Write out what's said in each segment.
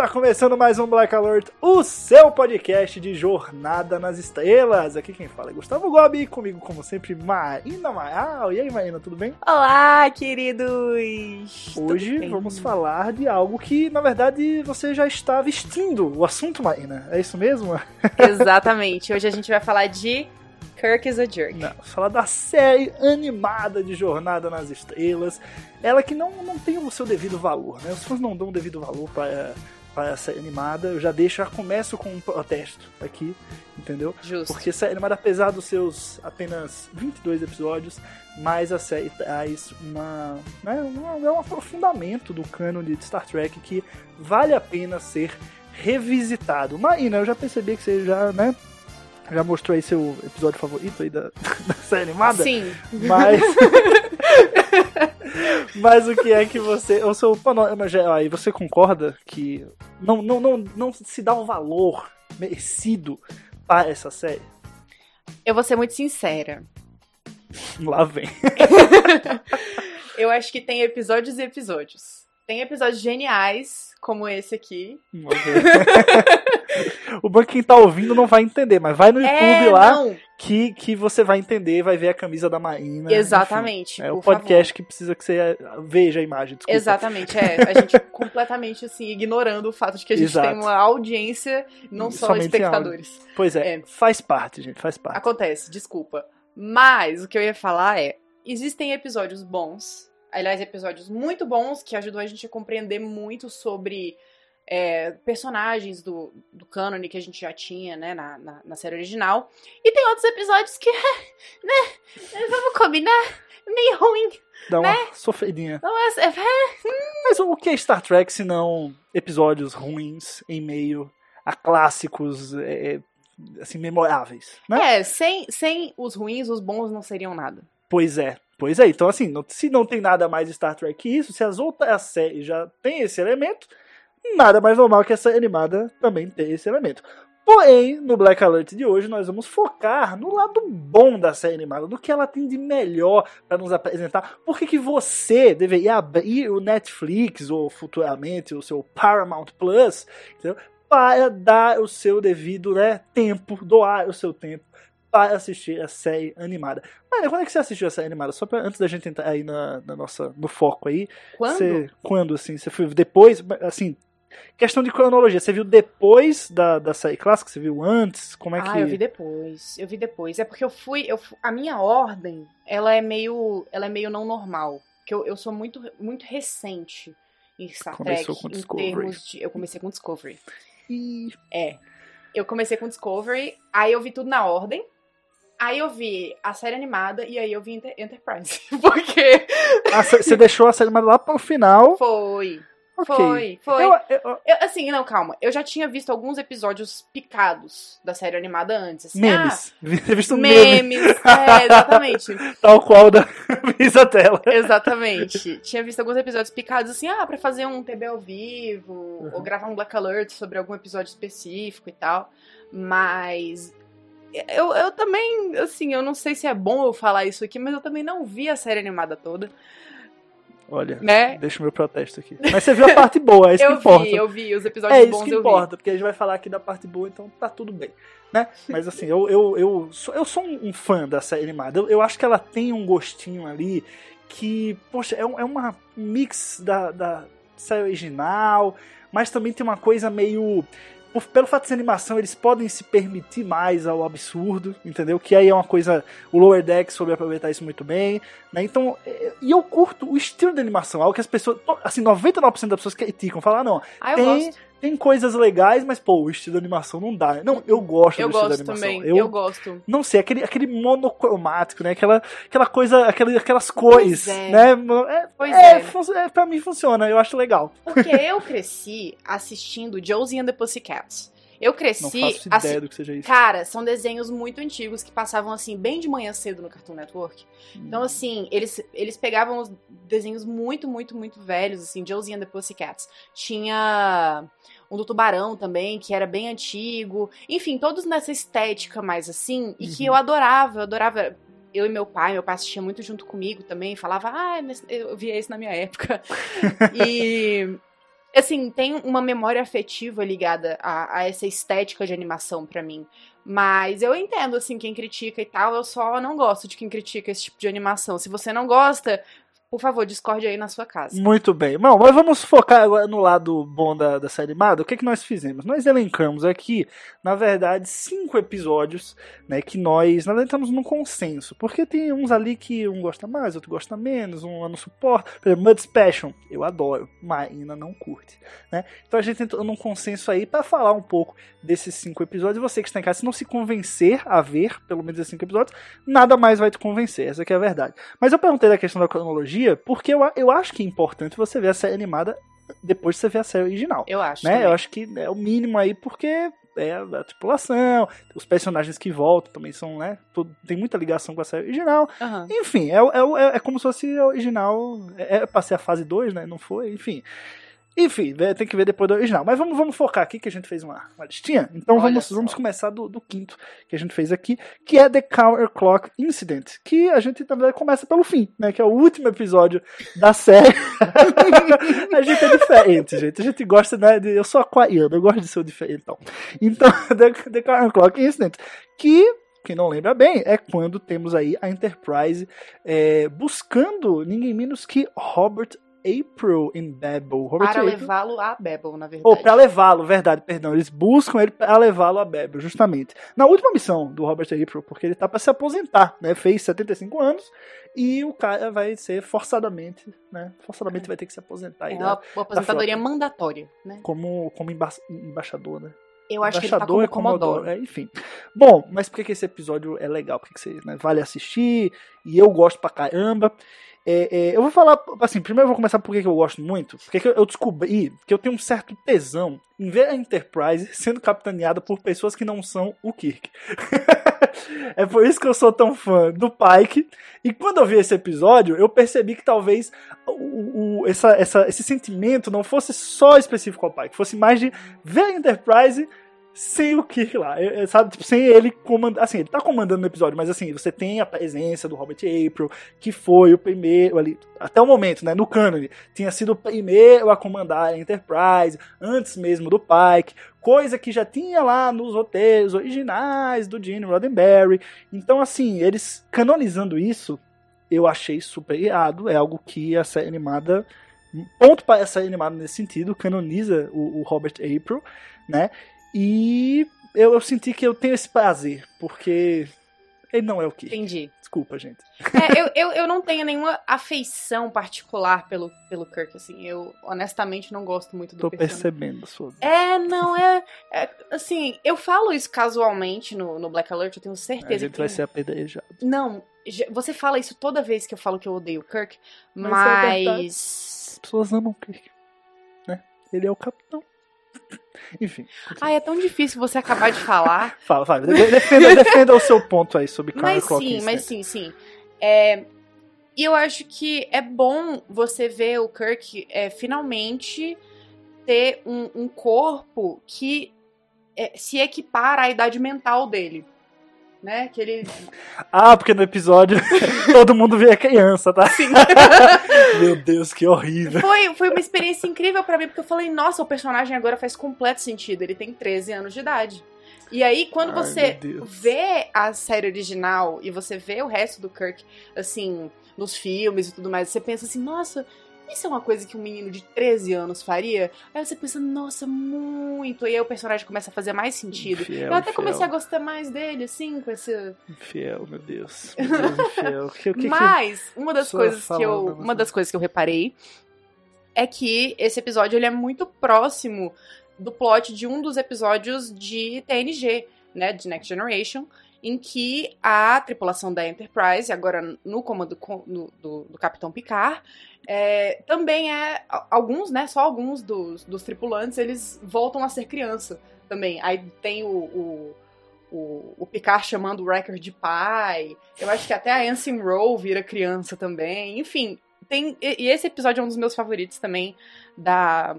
Está começando mais um Black Alert, o seu podcast de Jornada nas Estrelas. Aqui quem fala é Gustavo Gobi comigo, como sempre, Marina Maral. E aí, Marina, tudo bem? Olá, queridos! Hoje vamos falar de algo que, na verdade, você já está vestindo. O assunto, Marina, é isso mesmo? Exatamente. Hoje a gente vai falar de Kirk is a Jerk. Não, falar da série animada de Jornada nas Estrelas. Ela que não, não tem o seu devido valor, né? Os fãs não dão o devido valor para para a série animada. Eu já deixo, já começo com um protesto aqui, entendeu? Justo. Porque a série animada, apesar dos seus apenas 22 episódios, mas a série traz uma, né, uma- é um aprofundamento do cânone de Star Trek que vale a pena ser revisitado. Maína, eu já percebi que você já, né, já mostrou aí seu episódio favorito aí da, da série animada. Sim. Mas. Mas o que é que você. O seu panorama geral aí, você concorda que não, não, não, não se dá um valor merecido para essa série? Eu vou ser muito sincera. Lá vem. Eu acho que tem episódios e episódios. Tem episódios geniais, como esse aqui. o banco quem tá ouvindo não vai entender, mas vai no YouTube é, lá não. que, que você vai entender, vai ver a camisa da Maína. Exatamente. enfim. é o podcast que precisa que você eh, veja a imagem. Desculpa. Exatamente, é. A gente completamente, assim, ignorando o fato de que a gente Exato. tem uma audiência, não só Somente espectadores. Pois é, É. faz parte, gente, faz parte. Acontece, desculpa. Mas o que eu ia falar é: existem episódios bons, aliás, episódios muito bons que ajudam a gente a compreender muito sobre é, personagens do, do cânone que a gente já tinha, né, na, na, na série original. E tem outros episódios que, né, vamos combinar, meio ruim. Dá uma né? sofridinha. Não é, é- Mas o que é Star Trek se não episódios ruins em meio a clássicos é, é, assim, memoráveis, né? é, sem, sem os ruins, os bons não seriam nada. Pois é, pois é. Então, assim, não- se não tem nada mais Star Trek que isso, se as outras séries já têm esse elemento, nada mais normal que essa animada também ter esse elemento. Porém, no Black Alert de hoje, nós vamos focar no lado bom da série animada, no que ela tem de melhor para nos apresentar. Por que, que você deveria abrir o Netflix ou futuramente o seu Paramount Plus entendeu? para dar o seu devido né, tempo, doar o seu tempo para assistir a série animada. Mano, quando é que você assistiu a série animada? Só pra, antes da gente entrar aí na, na nossa, no foco aí. Quando? Você, quando, assim? Você foi depois, assim, questão de cronologia. Você viu depois da, da série clássica? Você viu antes? Como é que... Ah, eu vi depois. Eu vi depois. É porque eu fui, eu a minha ordem, ela é meio, ela é meio não normal, que eu, eu sou muito muito recente em Star Começou Trek com em Discovery. de, eu comecei com Discovery. É. Eu comecei com Discovery, aí eu vi tudo na ordem. Aí eu vi a série animada e aí eu vi Enter- Enterprise. Porque ah, Você você deixou a série animada lá pro final. foi, Ok. foi, foi. Eu, eu- Eu, assim, não, calma. Eu já tinha visto alguns episódios picados da série animada antes. Assim, memes. Você visto Ah, meme, memes. É, exatamente. tal qual da Misa Tela. Exatamente. Tinha visto alguns episódios picados assim, ah, pra fazer um TB ao vivo, Uhum. ou gravar um Black Alert sobre algum episódio específico e tal. Mas. Eu, eu também, assim, eu não sei se é bom eu falar isso aqui, mas eu também não vi a série animada toda, Olha, né? deixa o meu protesto aqui. Mas você viu a parte boa, é isso eu que importa. vi, eu vi os episódios É isso bons que eu importa, porque a gente vai falar aqui da parte boa, então tá tudo bem, né? Mas assim, eu, eu, eu, sou, eu sou um fã da série animada. Eu, eu acho que ela tem um gostinho ali que, poxa, é, um- é uma mix da, da série original, mas também tem uma coisa meio. Por- pelo fato de ser animação, eles podem se permitir mais ao absurdo, entendeu? Que aí é uma coisa. O Lower Deck soube aproveitar isso muito bem, né? Então, é, e eu curto o estilo de animação, algo que as pessoas. Assim, 99% das pessoas criticam, falam, ah, não, Ah, eu tem, gosto. Tem coisas legais, mas, pô, o estilo de animação não dá. Não, eu gosto Eu do estilo gosto de animação. também. Eu, Eu gosto. não sei, aquele, aquele monocromático, né? Aquela, aquela coisa, aquela, aquelas cores, é. né? É, Pois é, é. fun- é, pra mim funciona, eu acho legal. Porque eu cresci assistindo Josie and the Pussycats. Eu Não cresci. faço assi- ideia do que seja isso. Cara, são desenhos muito antigos que passavam assim, bem de manhã cedo no Cartoon Network. Hum. Então, assim, eles, eles pegavam os desenhos muito, muito, muito velhos, assim, Josie and the Pussycats. Tinha um do Tubarão também, que era bem antigo. Enfim, todos nessa estética mais assim, e que Uhum. eu adorava, eu adorava. Eu e meu pai, meu pai assistia muito junto comigo também, falava, ah, eu via isso na minha época. e assim, tem uma memória afetiva ligada a, a essa estética de animação pra mim. Mas eu entendo, assim, quem critica e tal, eu só não gosto de quem critica esse tipo de animação. Se você não gosta, por favor, discorde aí na sua casa. Muito bem. Bom, mas vamos focar agora no lado bom da, da série animada. O que, que nós fizemos? Nós elencamos aqui, na verdade, cinco episódios, né, que nós, na verdade, estamos num consenso. Porque tem uns ali que um gosta mais, outro gosta menos, um não suporta. Por exemplo, Mud Passion, eu adoro, Marina não curte, né? Então a gente entrou num consenso aí para falar um pouco desses cinco episódios. Você que está em casa, se não se convencer a ver, pelo menos esses cinco episódios, nada mais vai te convencer, essa é a verdade. Mas eu perguntei da questão da cronologia, porque eu, eu acho que é importante você ver a série animada depois de você ver a série original. Eu acho. Né? também. Eu acho que é o mínimo aí, porque é a tripulação, os personagens que voltam também são, né? tudo- tem muita ligação com a série original. Aham. Enfim, é, é, é, é como se fosse a original. É, é pra ser a fase 2, né? Não foi, enfim. Enfim, né, tem que ver depois do original. Mas vamos, vamos focar aqui que a gente fez uma, uma listinha. Então Olha vamos, só. vamos começar do, do quinto que a gente fez aqui, que é The Counter Clock Incident. Que a gente, na verdade, começa pelo fim, né? Que é o último episódio da série. a gente é diferente, gente. A gente gosta, né? De, eu sou aquariano, eu gosto de ser o diferentão. Então, The, The Counter Clock Incident, que quem não lembra bem, é quando temos aí a Enterprise é, buscando ninguém menos que Robert April em Babel. Robert Para levá-lo a Babel, na verdade. Ou para levá-lo, verdade, perdão. Eles buscam ele para levá-lo a Babel, justamente. Na última missão do Robert April, porque ele tá para se aposentar, né? Fez 75 anos e o cara vai ser forçadamente, né? Forçadamente vai ter que se aposentar É uma, uma aposentadoria mandatória, né? como, como emba embaixador, né? Eu acho que ele tá como é Commodore. é, enfim. Bom, mas por que, que esse episódio é legal? Por que, que você né, vale assistir? E eu gosto pra caramba. É, é, eu vou falar, assim, primeiro eu vou começar por que eu gosto muito. Porque que eu- eu descobri que eu tenho um certo tesão em ver a Enterprise sendo capitaneada por pessoas que não são o Kirk. é por isso que eu sou tão fã do Pike. E quando eu vi esse episódio, eu percebi que talvez o, o- essa, essa- esse sentimento não fosse só específico ao Pike, fosse mais de ver a Enterprise sem o Kirk lá, é- é, sabe? Tipo, sem ele comandar. Assim, ele tá comandando no episódio, mas assim, você tem a presença do Robert April, que foi o primeiro ali, até o momento, né? No cânone, tinha sido o primeiro a comandar a Enterprise, antes mesmo do Pike, coisa que já tinha lá nos roteiros originais do Gene Roddenberry. Então, assim, eles canonizando isso, eu achei super irado. É algo que a série animada. Ponto para a série animada nesse sentido, canoniza o, o Robert April, né? E eu, eu senti que eu tenho esse prazer, porque ele não é o que. Entendi. Desculpa, gente. É, eu, eu, eu não tenho nenhuma afeição particular pelo, pelo Kirk, assim. Eu honestamente não gosto muito do Tô percebendo a sua. É, não, é, é, Assim, eu falo isso casualmente no, no Black Alert, eu tenho A certeza gente que. vai tem- ser apedrejado. Não, você fala isso toda vez que eu falo que eu odeio o Kirk, Mas é mas. As pessoas amam o Kirk. Né? Ele é o capitão. Enfim. Ai, é tão difícil você acabar de falar. Fala, fala. De- Defenda, defenda o seu ponto aí sobre Counter Mas Clock sim, mas sim, sim. É, e eu acho que é bom você ver o Kirk é, finalmente ter um, um corpo que é, se equipara à idade mental dele. Né? Que ele. Ah, porque no episódio todo mundo vê a criança, tá? Sim. Meu Deus, que horrível. foi, foi uma experiência incrível pra mim, porque eu falei, nossa, o personagem agora faz completo sentido. Ele tem 13 anos de idade. E aí, quando Ai, você vê a série original e você vê o resto do Kirk, assim, nos filmes e tudo mais, você pensa assim, nossa, isso é uma coisa que um menino de 13 anos faria? Aí você pensa, nossa, muito. E aí o personagem começa a fazer mais sentido. Infiel, eu até infiel. comecei a gostar mais dele, assim, com esse. Infiel, meu Deus. Meu Deus, infiel. O que, que, Mas uma das coisas que eu, você. uma das coisas que eu reparei é que esse episódio ele é muito próximo do plot de um dos episódios de TNG, né, de Next Generation, em que a tripulação da Enterprise, agora no comando co- no- do, do Capitão Picard, é, também é alguns, né, só alguns dos, dos tripulantes, eles voltam a ser criança também. Aí tem o, o, o, o Picard chamando o Wrecker de pai. Eu acho que até a Ensign Rowe vira criança também. Enfim, tem e esse episódio é um dos meus favoritos também da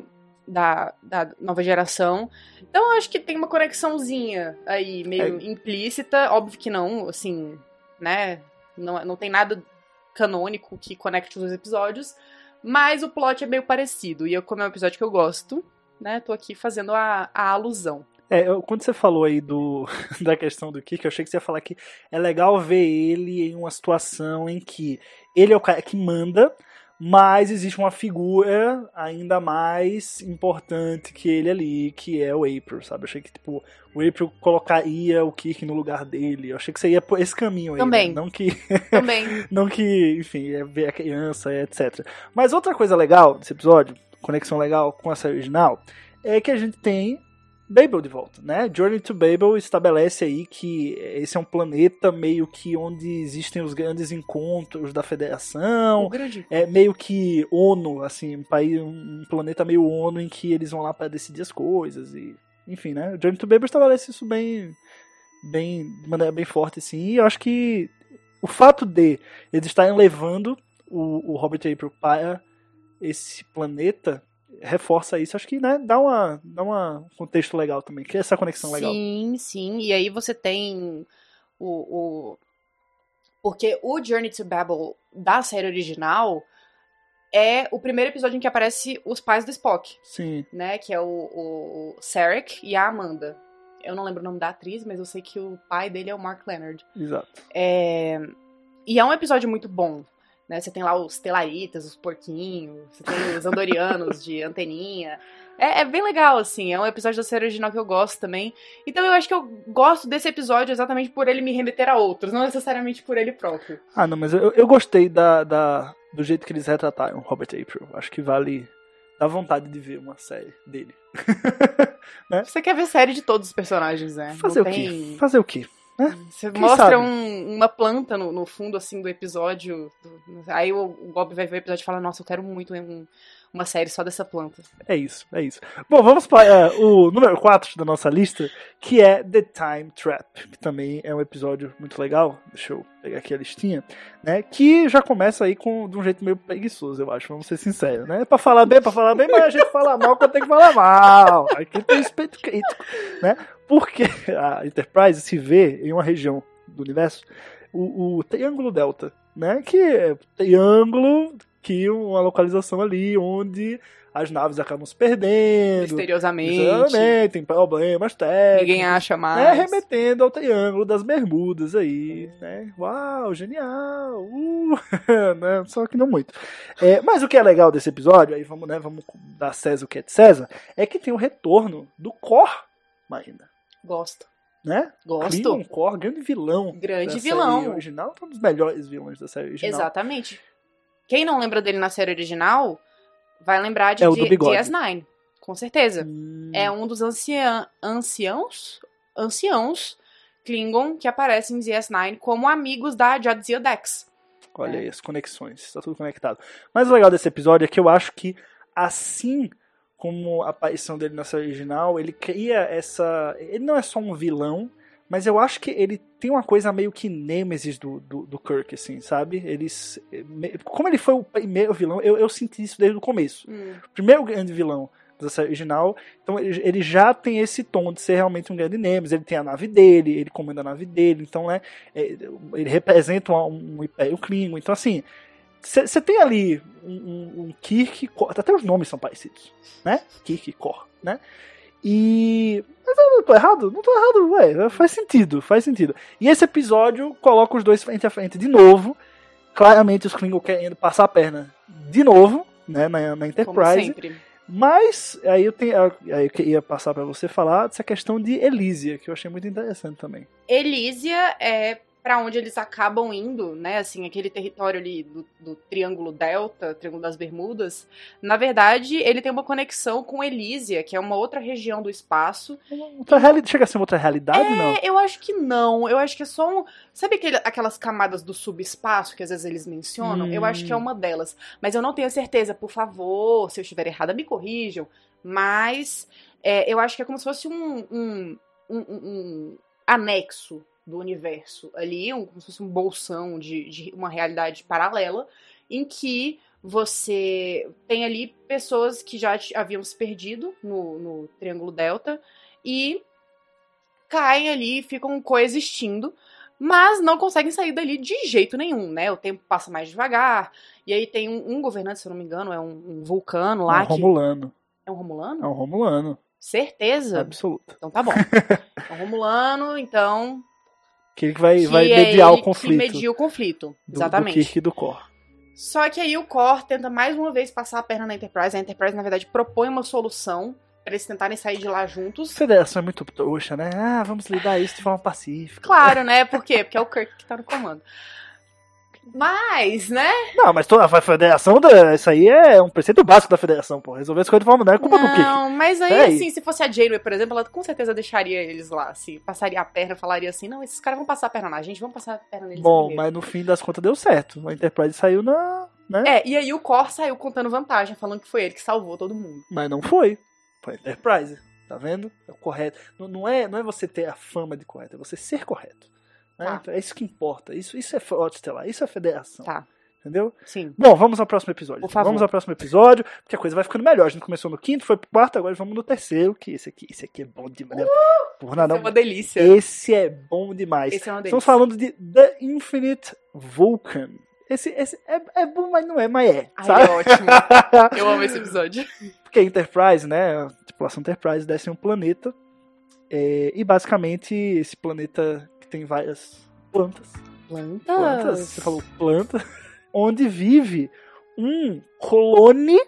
da, da nova geração. Então eu acho que tem uma conexãozinha aí meio implícita, óbvio que não, assim, né? Não, não tem nada canônico que conecte os dois episódios, mas o plot é meio parecido. E eu, como é um episódio que eu gosto, né, tô aqui fazendo a, a alusão. É, quando você falou aí do, da questão do Kirk, eu achei que você ia falar que é legal ver ele em uma situação em que ele é o cara que manda, mas existe uma figura ainda mais importante que ele ali, que é o April, sabe? Eu achei que, tipo, o April colocaria o Kirk no lugar dele. Eu achei que você ia por esse caminho aí. Também. né? Não que Também. não que, enfim, é ver a criança, etc. Mas outra coisa legal desse episódio, conexão legal com a série original, é que a gente tem Babel de volta, né? Journey to Babel estabelece aí que esse é um planeta meio que onde existem os grandes encontros da Federação, grande. é meio que ONU, assim, um país, um planeta meio ONU em que eles vão lá para decidir as coisas e, enfim, né? Journey to Babel estabelece isso bem, bem, de maneira bem forte, assim. E eu acho que o fato de eles estarem levando o, o Robert April para esse planeta reforça isso. Acho que, né, dá uma, dá uma um contexto legal também, que é essa conexão legal. Sim, sim. E aí você tem o, o. Porque o Journey to Babel da série original é o primeiro episódio em que aparece os pais do Spock, Sim, né? Que é o, o Sarek e a Amanda. Eu não lembro o nome da atriz, mas eu sei que o pai dele é o Mark Leonard. exato. É, E é um episódio muito bom. Né? Você tem lá os telaritas, os porquinhos, você tem os andorianos de anteninha. É, é bem legal, assim. É um episódio da série original que eu gosto também. Então eu acho que eu gosto desse episódio exatamente por ele me remeter a outros, não necessariamente por ele próprio. Ah, não, mas eu, eu gostei da, da, do jeito que eles retrataram Robert April. Acho que vale. dá vontade de ver uma série dele. Você quer ver série de todos os personagens, né? Fazer não o quê? tem... Fazer o quê? Você Quem mostra um- uma planta no, no fundo, assim, do episódio. do- aí o, o Gob vai ver o episódio e fala, nossa, eu quero muito um- uma série só dessa planta. É isso, é isso. Bom, vamos para o número 4 da nossa lista, que é The Time Trap, que também é um episódio muito legal. Deixa eu pegar aqui a listinha, né? Que já começa aí com de um jeito meio preguiçoso, eu acho, vamos ser sinceros, né? Pra falar bem, pra falar bem, mas a gente fala mal quando tem que falar mal. Aqui tem respeito crítico, né? Porque a Enterprise se vê em uma região do universo, o, o Triângulo Delta, né? Que é triângulo que uma localização ali onde as naves acabam se perdendo. Misteriosamente. Exatamente, tem problemas técnicos. Ninguém acha né, mais. remetendo ao Triângulo das Bermudas aí, né? Uau, genial! Uh, né? Só que não muito. É, mas o que é legal desse episódio, aí vamos, né, vamos dar César o que é de César, é que tem o retorno do Cor ainda, Gosto. né? Gosto. Cleon Cor, grande vilão. Grande vilão. Série original, um dos melhores vilões da série original. Exatamente. Quem não lembra dele na série original, vai lembrar de É o do D- bigode. DS9. Com certeza. Hum, É um dos anciã- anciãos, anciãos Klingon que aparecem em DS9 como amigos da Jadzia Dex. Olha É. aí, as conexões, está tudo conectado. Mas o legal desse episódio é que eu acho que, assim como a aparição dele na série original, ele cria essa. Ele não é só um vilão, mas eu acho que ele tem uma coisa meio que Nemesis do, do, do Kirk, assim, sabe? Eles. Como ele foi o primeiro vilão, eu, eu senti isso desde o começo. O primeiro grande vilão da série original, então ele, ele já tem esse tom de ser realmente um grande Nemesis. Ele tem a nave dele, ele comanda a nave dele, então, né? é, ele representa um, um Império Klingon. Então, assim, você tem ali um, um, Kirk, Kor- até os nomes são parecidos, né? Kirk e Kor, né? E. Mas eu não tô errado? Não tô errado, ué. Faz sentido, faz sentido. E esse episódio coloca os dois frente a frente de novo. Claramente os Klingon querendo passar a perna de novo, né? Na, na Como Enterprise. sempre. Mas aí eu, tenho, aí eu queria passar pra você falar dessa questão de Elysia, que eu achei muito interessante também. Elysia é pra onde eles acabam indo, né? Assim, aquele território ali do, do Triângulo Delta, Triângulo das Bermudas, na verdade, ele tem uma conexão com Elísia, que é uma outra região do espaço. Outra reali- Chega a ser uma outra realidade, não? É, eu acho que não. Eu acho que é só um. Sabe aquele- aquelas camadas do subespaço que às vezes eles mencionam? Hum. Eu acho que é uma delas. Mas eu não tenho certeza. Por favor, se eu estiver errada, me corrijam. Mas é, eu acho que é como se fosse um, um- um- um anexo do universo ali, um, como se fosse um bolsão de, de uma realidade paralela, em que você tem ali pessoas que já haviam se perdido no, no Triângulo Delta e caem ali, ficam coexistindo, mas não conseguem sair dali de jeito nenhum, né? O tempo passa mais devagar, e aí tem um, um governante, se eu não me engano, é um, um vulcano É lá um que... Romulano. É um Romulano? É um Romulano. Certeza? Absoluto. Então tá bom. É um Romulano, então... Que ele vai, que vai é mediar o conflito. Que media o conflito, do, exatamente. Do Kirk e do Cor. Só que aí o Core tenta mais uma vez passar a perna na Enterprise. A Enterprise, na verdade, propõe uma solução para eles tentarem sair de lá juntos. A federação é muito trouxa, né? Ah, vamos lidar isso de forma pacífica. Claro, né? Por quê? Porque é o Kirk que tá no comando. Mas, né? Não, mas toda a federação, da, isso aí é um preceito básico da federação, pô. Resolver as coisas de forma não é culpa do Kirk. Não, mas aí, Peraí. assim, se fosse a Janeway, por exemplo, ela com certeza deixaria eles lá, assim. Passaria a perna, falaria assim, não, esses caras vão passar a perna na gente, vamos passar a perna neles Bom, primeiro. mas no fim das contas deu certo. A Enterprise saiu na. Né? É, e aí o Core saiu contando vantagem, falando que foi ele que salvou todo mundo. Mas não foi. Foi a Enterprise. Tá vendo? É o correto. Não, não é, não é você ter a fama de correto, é você ser correto. Né? Tá. Então é isso que importa. Isso, isso é frota estelar, isso é federação. Tá, Entendeu? sim. Bom, vamos ao próximo episódio. Por favor. Vamos ao próximo episódio, porque a coisa vai ficando melhor. A gente começou no quinto, foi pro quarto, agora vamos no terceiro, que esse aqui, esse aqui é bom demais. Porra, Isso não, é uma delícia. esse é bom demais. Esse é uma Estamos delícia. falando de The Infinite Vulcan. Esse, esse é, é bom, mas não é, mas é. Ai, é ótimo. Eu amo esse episódio. Porque a Enterprise, né? A tripulação Enterprise desce em um planeta. é, e basicamente esse planeta tem várias plantas. Plantas. Plantas, você falou planta. Onde vive um clone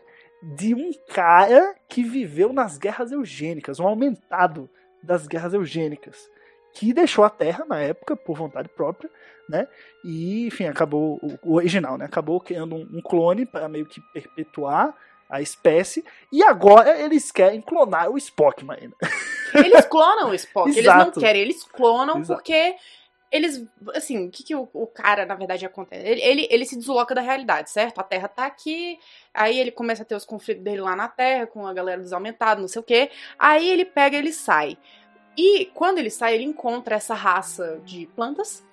de um cara que viveu nas guerras eugênicas, um aumentado das guerras eugênicas. Que deixou a Terra na época por vontade própria, né? E, enfim, acabou. O original, né? Acabou criando um, um clone para meio que perpetuar a espécie. E agora eles querem clonar o Spock, Marina. Eles clonam o Spock. Eles não querem, eles clonam Exato. porque eles. Assim, o que, que o, o cara, na verdade, acontece? Ele, ele, ele se desloca da realidade, certo? A Terra tá aqui, aí ele começa a ter os conflitos dele lá na Terra, com a galera dos aumentados, não sei o quê. Aí ele pega ele sai. E quando ele sai, ele encontra essa raça de plantas.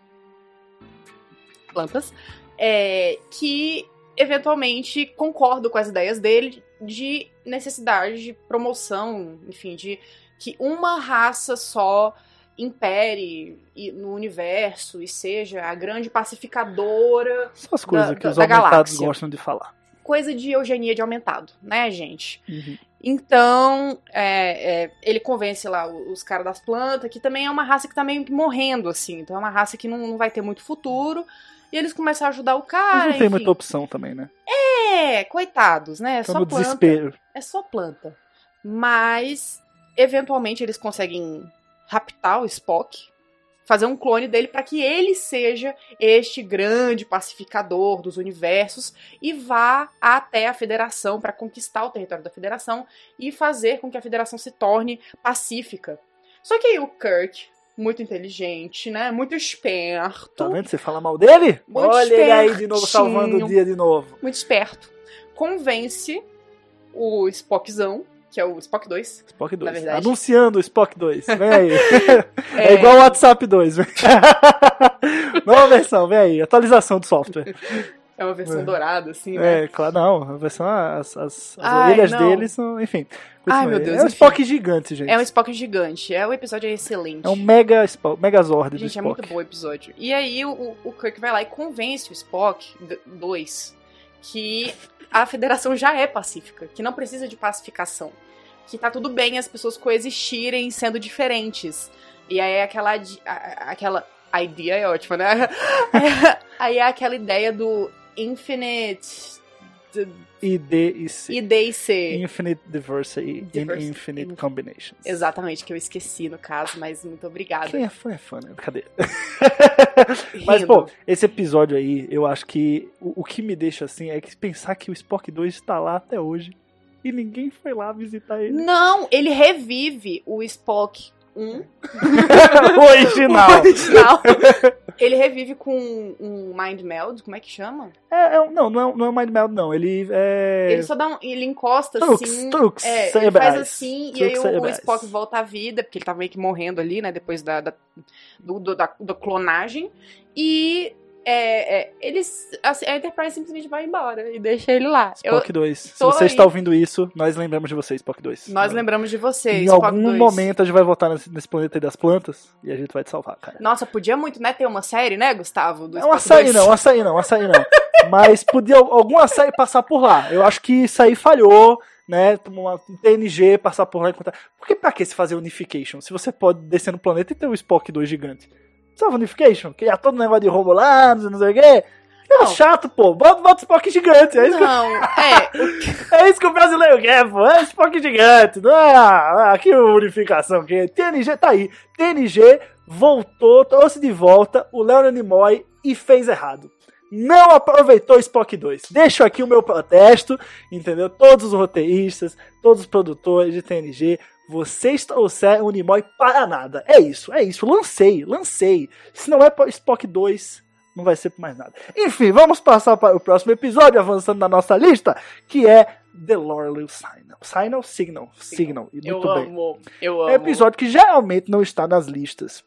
Plantas. é, que eventualmente concordam com as ideias dele de necessidade de promoção, enfim, de que uma raça só impere no universo e seja a grande pacificadora, São as coisas Da- que da- os da aumentados galáxia. gostam de falar. coisa de eugenia de aumentado, né, gente? Uhum. Então, é, é, ele convence lá os caras das plantas, que também é uma raça que tá meio que morrendo, assim. Então é uma raça que não, não vai ter muito futuro. E eles começam a ajudar o Mas cara. não tem enfim. muita opção também, né? É, coitados, né? É Estão só planta. desespero. É só planta. Mas, eventualmente, eles conseguem raptar o Spock, fazer um clone dele para que ele seja este grande pacificador dos universos e vá até a Federação para conquistar o território da Federação e fazer com que a Federação se torne pacífica. Só que aí o Kirk, muito inteligente, né? Muito esperto. Tá vendo? Você fala mal dele? Muito Olha ele aí de novo salvando o dia de novo. muito esperto, convence o Spockzão, que é o Spock 2. Spock 2. verdade. Anunciando o Spock 2. Vem aí. É, igual o WhatsApp 2. vem. Nova versão, vem aí. Atualização do software. É uma versão É. dourada, assim, né? É, claro, não. A versão, as, as, as Ai, orelhas não. dele são. Enfim. Ai, meu. Deus, É um enfim. Spock gigante, gente. É um Spock gigante. É, o episódio é excelente. É um mega Spock, Megazord do Gente, é Spock. muito bom o episódio. E aí o, o Kirk vai lá e convence o Spock 2 que a federação já é pacífica, que não precisa de pacificação. Que tá tudo bem as pessoas coexistirem sendo diferentes. E aí é aquela. aquela ideia é ótima, né? aí é aquela ideia do infinite I, D e C. I, D e C. Infinite Diversity Diversity. in Infinite In- Combinations. Exatamente, que eu esqueci no caso, mas muito obrigada. Quem é fã é fã, né? Cadê? Mas, pô, esse episódio aí, eu acho que o, o que me deixa assim é que pensar que o Spock 2 está lá até hoje e ninguém foi lá visitar ele. Não, ele revive o Spock 1. o original. O original. ele revive com um Mind Meld, como é que chama? É, é um- não, não é, não é o Mind Meld, não. Ele é. Ele só dá um. Ele encosta assim. trux, É, ele cerebrais. faz assim, e aí o, o. Spock volta à vida, porque ele tá meio que morrendo ali, né? Depois da, da, do, do- da, da clonagem. E é, é, eles. assim, a Enterprise simplesmente vai embora e deixa ele lá. Eu- Spock 2. Se você aí. está ouvindo isso, nós lembramos de você, Spock 2. nós lembramos de você, Em Spock algum 2. momento a gente vai voltar nesse, nesse planeta aí das plantas e a gente vai te salvar, cara. Nossa, podia muito, né, ter uma série, né, Gustavo? Do Não um Spock açaí 2. não, um açaí não, um açaí não. Mas podia algum açaí passar por lá. Eu acho que isso aí falhou, né? Uma um TNG passar por lá e encontrar. Porque pra que se fazer unification? Se você pode descer no planeta e ter o Spock 2 gigante. Precisava unification? Que ia todo negócio de Romulanos e não sei o quê. É chato, pô. Bota, bota o Spock gigante. É isso, que, Não, é. o- é isso que o brasileiro quer, pô. É Spock gigante. Não é ah, que unificação. Que TNG tá aí. TNG voltou, trouxe de volta o Leonard Nimoy e fez errado. Não aproveitou Spock 2. Deixo aqui o meu protesto, entendeu? Todos os roteiristas, todos os produtores de TNG, vocês trouxeram o Nimoy para nada. É isso, é isso. Lancei, lancei. Se não é para Spock 2, não vai ser por mais nada. Enfim, vamos passar para o próximo episódio, avançando na nossa lista, que é The Loreley Signal. Signal? Signal. Signal. E Eu Muito bem. amo, eu amo. É um episódio que geralmente não está nas listas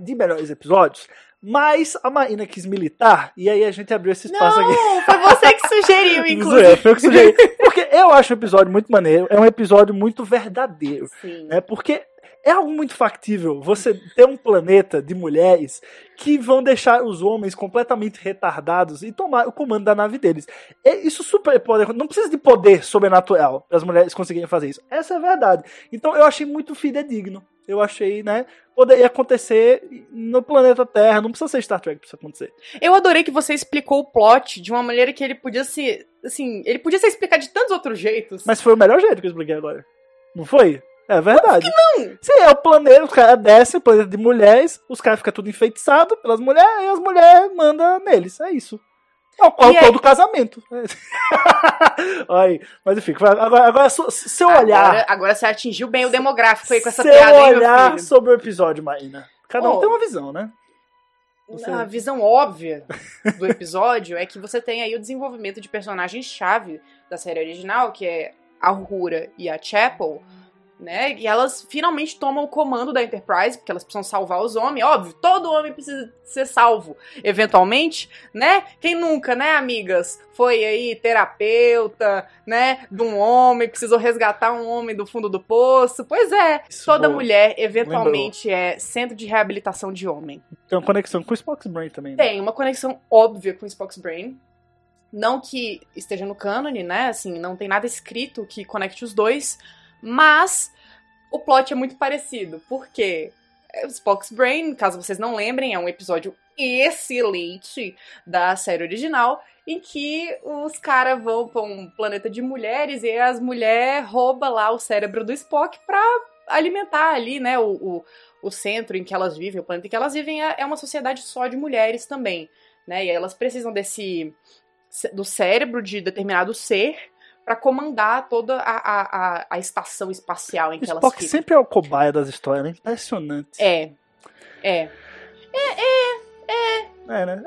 de melhores episódios, mas a Marina quis militar e aí a gente abriu esse espaço aqui. Não, foi você que sugeriu, inclusive. é, foi eu que sugeri. Porque eu acho o episódio muito maneiro, é um episódio muito verdadeiro, Sim. né? Porque é algo muito factível você ter um planeta de mulheres que vão deixar os homens completamente retardados e tomar o comando da nave deles. Isso super pode não precisa de poder sobrenatural para as mulheres conseguirem fazer isso. Essa é a verdade. Então eu achei muito fidedigno. Eu achei, né? Poderia acontecer no planeta Terra. Não precisa ser Star Trek pra isso acontecer. Eu adorei que você explicou o plot de uma maneira que ele podia ser. Assim, ele podia ser explicado de tantos outros jeitos. Mas foi o melhor jeito que eu expliquei agora. Não foi? É verdade. não? Sim, é o planeta, os caras descem, o planeta de mulheres, os caras ficam tudo enfeitiçados pelas mulheres, e as mulheres mandam neles. É isso. É o qual aí- todo casamento. Olha aí. Mas enfim, agora, agora su- seu olhar. Agora, agora você atingiu bem o demográfico aí com essa seu piada, meu olhar sobre o episódio, Marina. Cada um Oh. tem uma visão, né? Você- A visão óbvia do episódio é que você tem aí o desenvolvimento de personagens-chave da série original, que é a Uhura e a Chapel, né? E elas finalmente tomam o comando da Enterprise, porque elas precisam salvar os homens. Óbvio, todo homem precisa ser salvo, eventualmente, né? Quem nunca, né, amigas? Foi aí terapeuta, né? De um homem, precisou resgatar um homem do fundo do poço. Pois é, Isso, toda boa. mulher, eventualmente, é centro de reabilitação de homem. Tem uma conexão com o Spock's Brain também. né? Tem uma conexão óbvia com o Spock's Brain. Não que esteja no cânone, né? Assim, não tem nada escrito que conecte os dois. Mas o plot é muito parecido. Porque Spock's Brain, caso vocês não lembrem, é um episódio excelente da série original. Em que os caras vão pra um planeta de mulheres e as mulheres roubam lá o cérebro do Spock pra alimentar ali, né? O, o, o centro em que elas vivem, o planeta em que elas vivem é é uma sociedade só de mulheres também, né? E elas precisam desse do cérebro de determinado ser pra comandar toda a, a, a, estação espacial em O que elas Spock ficam. sempre é o cobaia das histórias, né? Impressionante. É. É. É, né? É,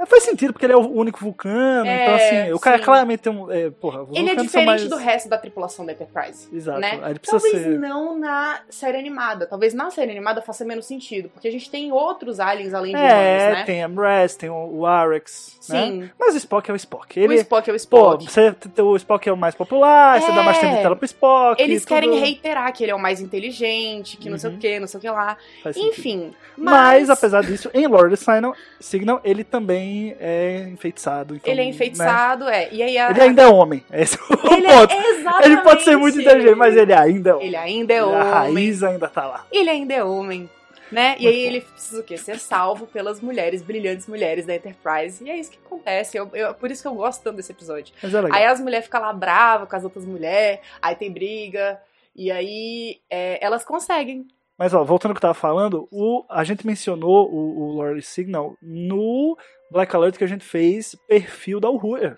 Faz sentido, porque ele é o único vulcano, É, então assim, o cara sim. claramente tem um. É, porra, Ele é diferente mais... do resto da tripulação da Enterprise. Exato. né? Talvez ser. não na série animada. Talvez na série animada faça menos sentido. Porque a gente tem outros aliens além de É, humanos, né? tem a Mraz, tem o, o Arex, né? Sim. Mas o Spock é o Spock. O Ele, Spock é o pô, Spock. você, o Spock é o mais popular, você dá mais É. tempo de tela pro Spock. Eles tudo querem reiterar que ele é o mais inteligente, que não sei Uhum. o que, não sei o que lá. faz. Enfim. Mas, apesar disso, em Lord Signal, Signal, ele também é enfeitiçado. então, Ele é né? enfeitiçado, é. E aí a, Ele ainda é homem. Esse é o ele ponto. é exatamente. Ele pode ser muito inteligente, mas ele ainda é homem. Ele ainda é A homem. raiz ainda tá lá. Ele ainda é homem. né? E aí ele precisa o quê? Ser salvo pelas mulheres, brilhantes mulheres da Enterprise. E é isso que acontece. Eu, eu- por isso que eu gosto tanto desse episódio. É. Aí as mulheres ficam lá bravas com as outras mulheres, aí tem briga. E aí é, elas conseguem. Mas ó, voltando ao que eu tava falando, o, a gente mencionou o, o Lord Signal no Black Alert que a gente fez perfil da Uhura.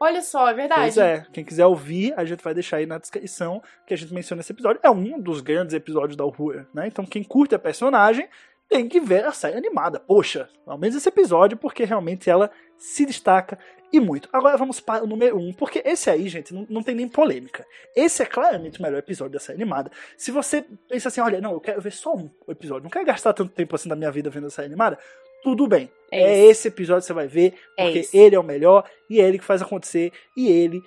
Olha só, é verdade. Pois é, quem quiser ouvir, a gente vai deixar aí na descrição que a gente menciona esse episódio. É um dos grandes episódios da Uhura, né? Então quem curte a personagem tem que ver a série animada. Poxa, ao menos esse episódio, porque realmente ela se destaca e muito. Agora vamos para o número 1, um, porque esse aí, gente, não, não tem nem polêmica. Esse é claramente o melhor episódio da série animada. Se você pensa assim, olha, não, eu quero ver só um episódio, não quero gastar tanto tempo assim da minha vida vendo a série animada, tudo bem. É É, esse episódio que você vai ver, É porque isso. ele é o melhor e é ele que faz acontecer e ele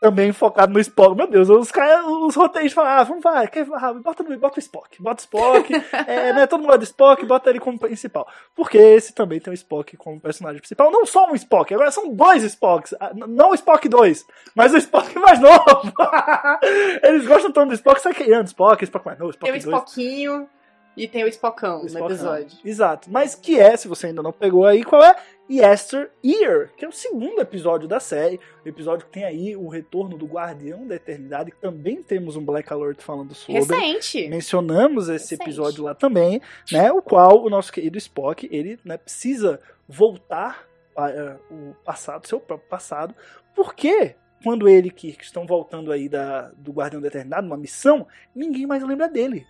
também focado no Spock. Meu Deus, os caras, os roteiros falam, ah, vamos vai, quer, ah, bota, bota o Spock, bota o Spock, é, né, todo mundo gosta do Spock, bota ele como principal. Porque esse também tem o Spock como personagem principal. Não só um Spock, agora são dois Spocks. Ah, Não o Spock 2, mas o Spock mais novo. Eles gostam tanto do Spock, sai criando Spock, Spock mais novo, Spock Tem o 2. Spockinho e tem o Spockão O no episódio. Exato. Mas que é, se você ainda não pegou aí, qual é? Yester Year, que é o segundo episódio da série. O episódio que tem aí o retorno do Guardião da Eternidade, que também temos um Black Alert falando sobre. Recente. Mencionamos esse Recente. episódio lá também, né? O qual o nosso querido Spock, ele né, precisa voltar para o passado, seu próprio passado, porque quando ele e Kirk estão voltando aí da, do Guardião da Eternidade, numa missão, ninguém mais lembra dele.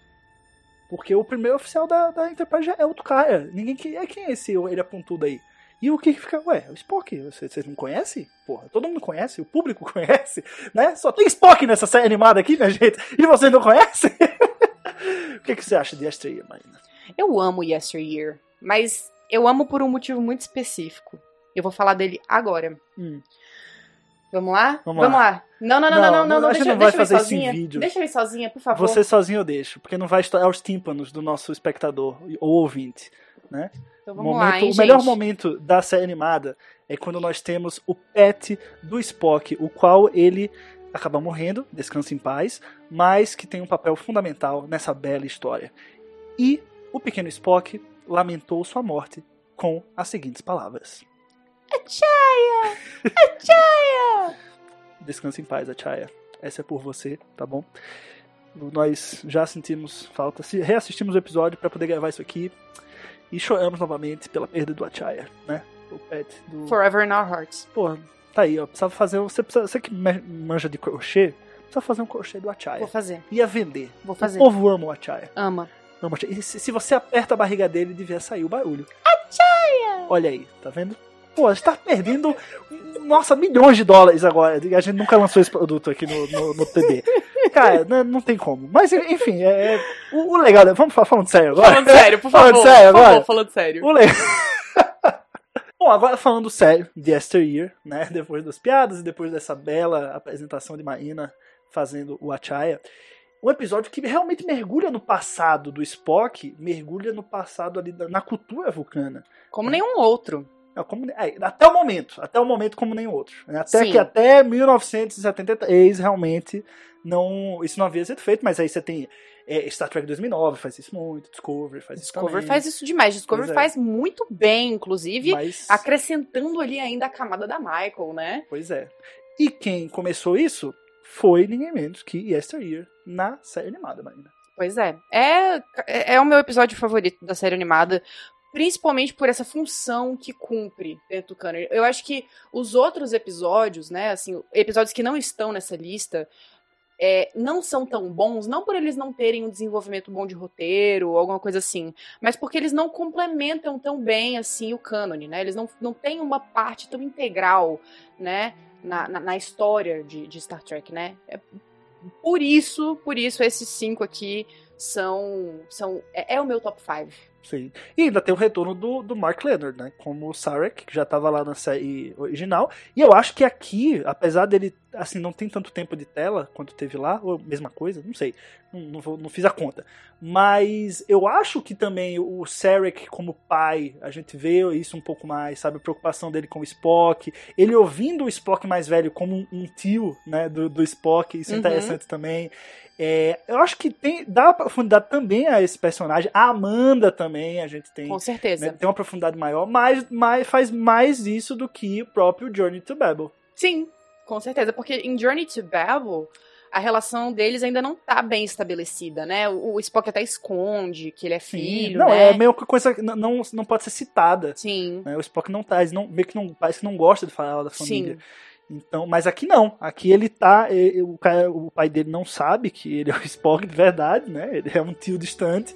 Porque o primeiro oficial da, da Enterprise já é outro cara. Ninguém que é quem é esse ele apontudo aí. E o Kirk fica, ué, o Spock, vocês, vocês não conhecem? Porra, todo mundo conhece, o público conhece, né? Só tem Spock nessa série animada aqui, minha gente, e vocês não conhecem? o que, que você acha de Yesteryear, Marina? Eu amo Yesteryear, mas eu amo por um motivo muito específico. Eu vou falar dele agora. Hum. Vamos lá? Vamos lá. Não, não, não, Não, não, não, não, não, deixa, não vai deixa eu ir fazer isso em sozinha. vídeo. Deixa eu ir sozinha, por favor. Você sozinho eu deixo, porque não vai estourar os tímpanos do nosso espectador ou ouvinte. Né? Então vamos Momento- lá, hein, o melhor gente? momento da série animada é quando nós temos o pet do Spock, o qual ele acaba morrendo, descansa em paz, mas que tem um papel fundamental nessa bela história. E o pequeno Spock lamentou sua morte com as seguintes palavras: Achaya! Achaya! Descansa em paz, Achaya. Essa é por você, tá bom? Nós já sentimos falta, se reassistimos o episódio para poder gravar isso aqui e choramos novamente pela perda do Achaya, né? O pet do. Forever in our hearts. Pô, tá aí, ó. Precisava fazer. Você, precisa, você que manja de crochê, precisa fazer um crochê do Achaya. Vou fazer, Ia vender. vou fazer. O povo ama o Achaya. Ama. Ama. E se, se você aperta a barriga dele, devia sair o barulho. Achaya! Olha aí, tá vendo? Pô, a gente tá perdendo, nossa, milhões de dólares agora. A gente nunca lançou esse produto aqui no, no, no TD. Cara, não, não tem como. Mas, enfim, é, é- o, o legal. é- Vamos falar falando sério agora? Falando sério, por Falando favor. sério por favor, agora? falando sério. O le- Bom, agora falando sério de Yesteryear, né? Depois das piadas e depois dessa bela apresentação de Marina fazendo o Achaya. Um episódio que realmente mergulha no passado do Spock, mergulha no passado ali da- na cultura vulcana. Como nenhum outro. É, como- é, até o momento, até o momento como nenhum outro. né? Até Sim. que até 1973 realmente não, isso não havia sido feito, mas aí você tem é, Star Trek 2009 faz isso muito, Discovery faz isso Discovery também. faz isso demais. Discovery é. faz muito bem, inclusive, mas, acrescentando ali ainda a camada da Michael, né? Pois é. E quem começou isso foi ninguém menos que Yesteryear na série animada, Marina. Pois é. É, é o meu episódio favorito da série animada. Principalmente por essa função que cumpre dentro do canon. Eu acho que os outros episódios, né, assim, episódios que não estão nessa lista, é, não são tão bons, não por eles não terem um desenvolvimento bom de roteiro ou alguma coisa assim, mas porque eles não complementam tão bem assim o cânone, né? Eles não, não têm uma parte tão integral, né, na, na, na história de, de Star Trek, né? É, por isso, por isso esses cinco aqui são são é, é o meu top 5. Sim. E ainda tem o retorno do, do Mark Leonard, né? Como o Sarek, que já estava lá na série original. E eu acho que aqui, apesar dele, assim, não tem tanto tempo de tela quanto teve lá, ou mesma coisa, não sei. Não, não, vou- não fiz a conta. Mas eu acho que também o Sarek como pai, a gente vê isso um pouco mais, sabe? A preocupação dele com o Spock. Ele ouvindo o Spock mais velho como um, um tio, né? Do, do Spock. Isso é Uhum. interessante também. É, eu acho que tem, dá pra profundidade também a esse personagem. A Amanda também, a gente tem, Com né, certeza. tem uma profundidade maior, mas, mas faz mais isso do que o próprio Journey to Babel. Sim, com certeza. Porque em Journey to Babel, a relação deles ainda não tá bem estabelecida, né? O, o Spock até esconde que ele é filho, não, né? é meio que coisa que não, não, pode ser citada. Sim, né? O Spock não tá, não, meio que não, parece que não gosta de falar da família. sim. Então, mas aqui não. Aqui ele tá. e- e- O, o pai dele não sabe que ele é o Spock de verdade, né? Ele é um tio distante.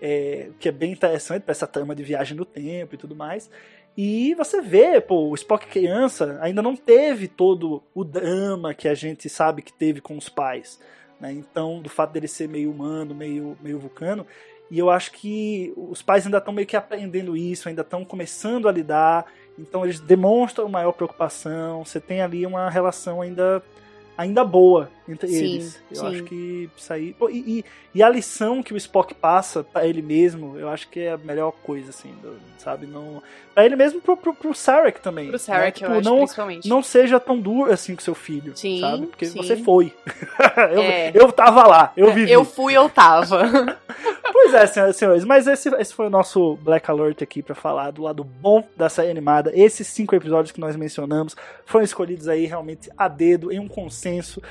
é, que é bem interessante pra essa trama de viagem no tempo e tudo mais. E você vê, pô, o Spock criança ainda não teve todo o drama que a gente sabe que teve com os pais. Né? Então, do fato dele ser meio humano, meio, meio vulcano. E eu acho que os pais ainda estão meio que aprendendo isso, ainda estão começando a lidar. Então eles demonstram maior preocupação. Você tem ali uma relação ainda ainda boa entre Sim, eles. Eu sim. acho que pô, e, e- e a lição que o Spock passa pra ele mesmo, eu acho que é a melhor coisa, assim, do- sabe? Não, pra ele mesmo, pro, pro, pro Sarek também. Pro Sarek, né? eu Tipo, acho, não, principalmente. não seja tão duro assim com seu filho, Sim, sabe? Porque você foi. eu, É. eu tava lá, eu vivi. Eu fui, eu tava. Pois é, senhoras e senhores, mas esse, esse foi o nosso Black Alert aqui pra falar do lado bom da série animada. Esses cinco episódios que nós mencionamos foram escolhidos aí realmente a dedo, em um consenso.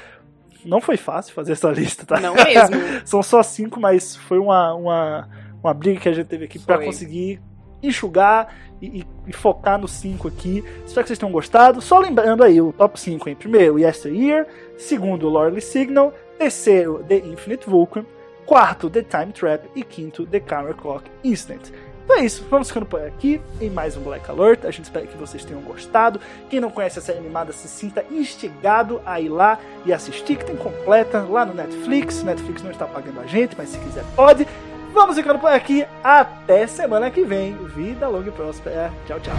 Não foi fácil fazer essa lista, tá? Não mesmo. São só cinco, mas foi uma, uma, uma briga que a gente teve aqui pra Foi. conseguir enxugar e, e- e focar nos cinco aqui. Espero que vocês tenham gostado. Só lembrando aí, o top 5 em primeiro, Yesteryear. Segundo, Loreley Signal. Terceiro, The Infinite Vulcan. Quarto, The Time Trap. E quinto, The Camera Clock Instant. Então é isso, vamos ficando por aqui em mais um Black Alert. A gente espera que vocês tenham gostado. Quem não conhece a série animada, se sinta instigado a ir lá e assistir, que tem completa lá no Netflix. Netflix não está pagando a gente, mas se quiser pode. Vamos ficando por aqui. Até semana que vem. Vida longa e próspera. Tchau, tchau.